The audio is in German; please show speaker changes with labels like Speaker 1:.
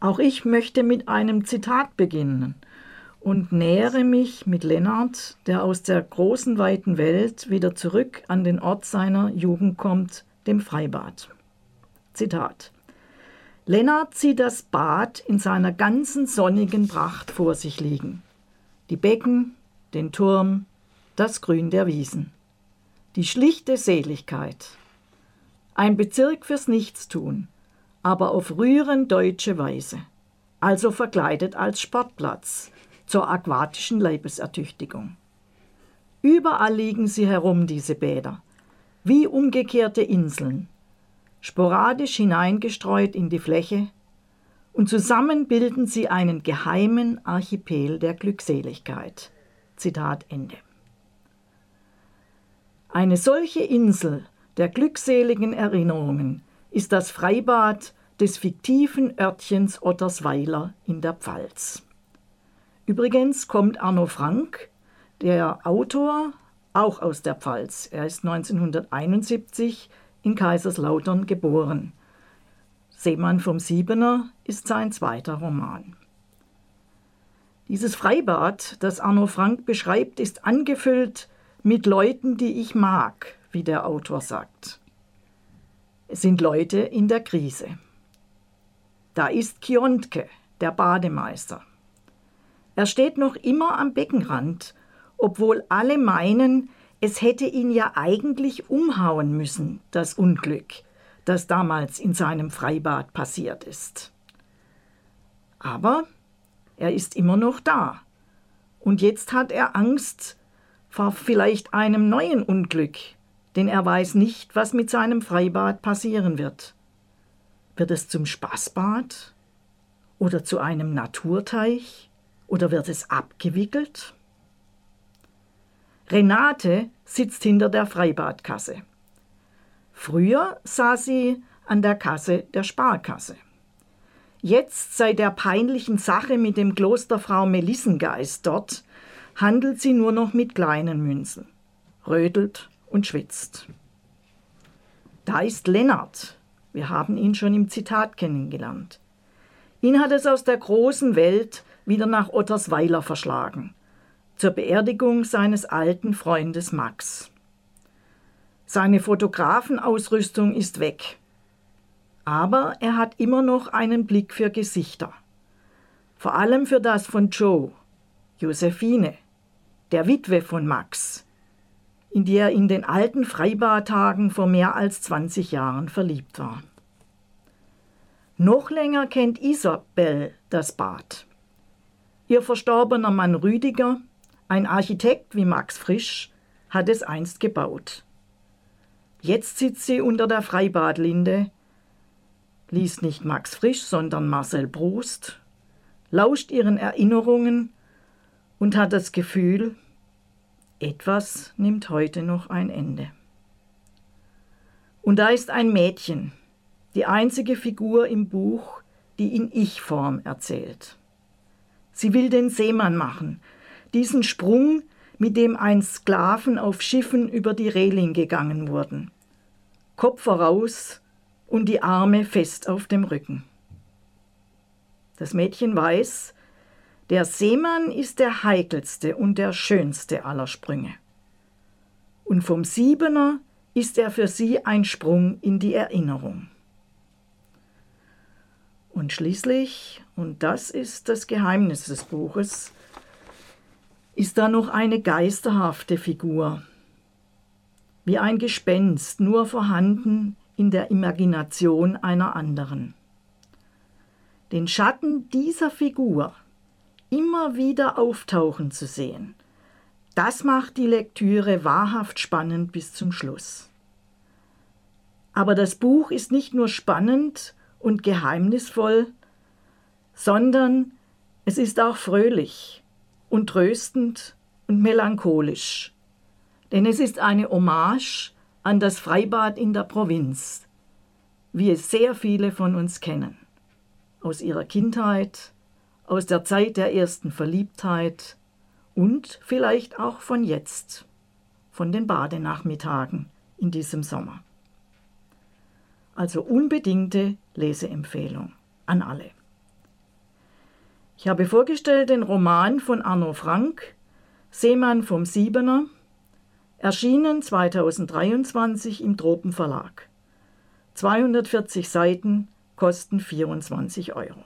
Speaker 1: Auch ich möchte mit einem Zitat beginnen und nähere mich mit Lennart, der aus der großen weiten Welt wieder zurück an den Ort seiner Jugend kommt, dem Freibad. Zitat. Lennart sieht das Bad in seiner ganzen sonnigen Pracht vor sich liegen. Die Becken, den Turm, das Grün der Wiesen. Die schlichte Seligkeit. Ein Bezirk fürs Nichtstun, aber auf rührend deutsche Weise. Also verkleidet als Sportplatz zur aquatischen Leibesertüchtigung. Überall liegen sie herum, diese Bäder, wie umgekehrte Inseln, sporadisch hineingestreut in die Fläche, und zusammen bilden sie einen geheimen Archipel der Glückseligkeit. Zitat Ende. Eine solche Insel der glückseligen Erinnerungen ist das Freibad des fiktiven Örtchens Ottersweiler in der Pfalz. Übrigens kommt Arno Frank, der Autor, auch aus der Pfalz. Er ist 1971 in Kaiserslautern geboren. Seemann vom Siebener ist sein zweiter Roman. Dieses Freibad, das Arno Frank beschreibt, ist angefüllt mit Leuten, die ich mag, wie der Autor sagt. Es sind Leute in der Krise. Da ist Kiontke, der Bademeister. Er steht noch immer am Beckenrand, obwohl alle meinen, es hätte ihn ja eigentlich umhauen müssen, das Unglück, das damals in seinem Freibad passiert ist. Aber er ist immer noch da. Und jetzt hat er Angst vor vielleicht einem neuen Unglück, denn er weiß nicht, was mit seinem Freibad passieren wird. Wird es zum Spaßbad? Oder zu einem Naturteich? Oder wird es abgewickelt? Renate sitzt hinter der Freibadkasse. Früher saß sie an der Kasse der Sparkasse. Jetzt, seit der peinlichen Sache mit dem Klosterfrau Melissengeist dort, handelt sie nur noch mit kleinen Münzen, rödelt und schwitzt. Da ist Lennart. Wir haben ihn schon im Zitat kennengelernt. Ihn hat es aus der großen Welt wieder nach Ottersweiler verschlagen zur Beerdigung seines alten Freundes Max. Seine Fotografenausrüstung ist weg. Aber er hat immer noch einen Blick für Gesichter. Vor allem für das von Joe, Josephine, der Witwe von Max, in die er in den alten Freibadtagen vor mehr als 20 Jahren verliebt war. Noch länger kennt Isabel das Bad. Ihr verstorbener Mann Rüdiger ein Architekt wie Max Frisch hat es einst gebaut. Jetzt sitzt sie unter der Freibadlinde, liest nicht Max Frisch, sondern Marcel Proust, lauscht ihren Erinnerungen und hat das Gefühl, etwas nimmt heute noch ein Ende. Und da ist ein Mädchen, die einzige Figur im Buch, die in Ich-Form erzählt. Sie will den Seemann machen, diesen Sprung, mit dem einst Sklaven auf Schiffen über die Reling gegangen wurden. Kopf voraus und die Arme fest auf dem Rücken. Das Mädchen weiß, der Seemann ist der heikelste und der schönste aller Sprünge. Und vom Siebener ist er für sie ein Sprung in die Erinnerung. Und schließlich, und das ist das Geheimnis des Buches, ist da noch eine geisterhafte Figur, wie ein Gespenst, nur vorhanden in der Imagination einer anderen. Den Schatten dieser Figur immer wieder auftauchen zu sehen, das macht die Lektüre wahrhaft spannend bis zum Schluss. Aber das Buch ist nicht nur spannend und geheimnisvoll, sondern es ist auch fröhlich und tröstend und melancholisch. Denn es ist eine Hommage an das Freibad in der Provinz, wie es sehr viele von uns kennen. Aus ihrer Kindheit, aus der Zeit der ersten Verliebtheit und vielleicht auch von jetzt, von den Badenachmittagen in diesem Sommer. Also unbedingte Leseempfehlung an alle. Ich habe vorgestellt den Roman von Arno Frank, Seemann vom Siebener, erschienen 2023 im Tropenverlag. 240 Seiten kosten 24 Euro.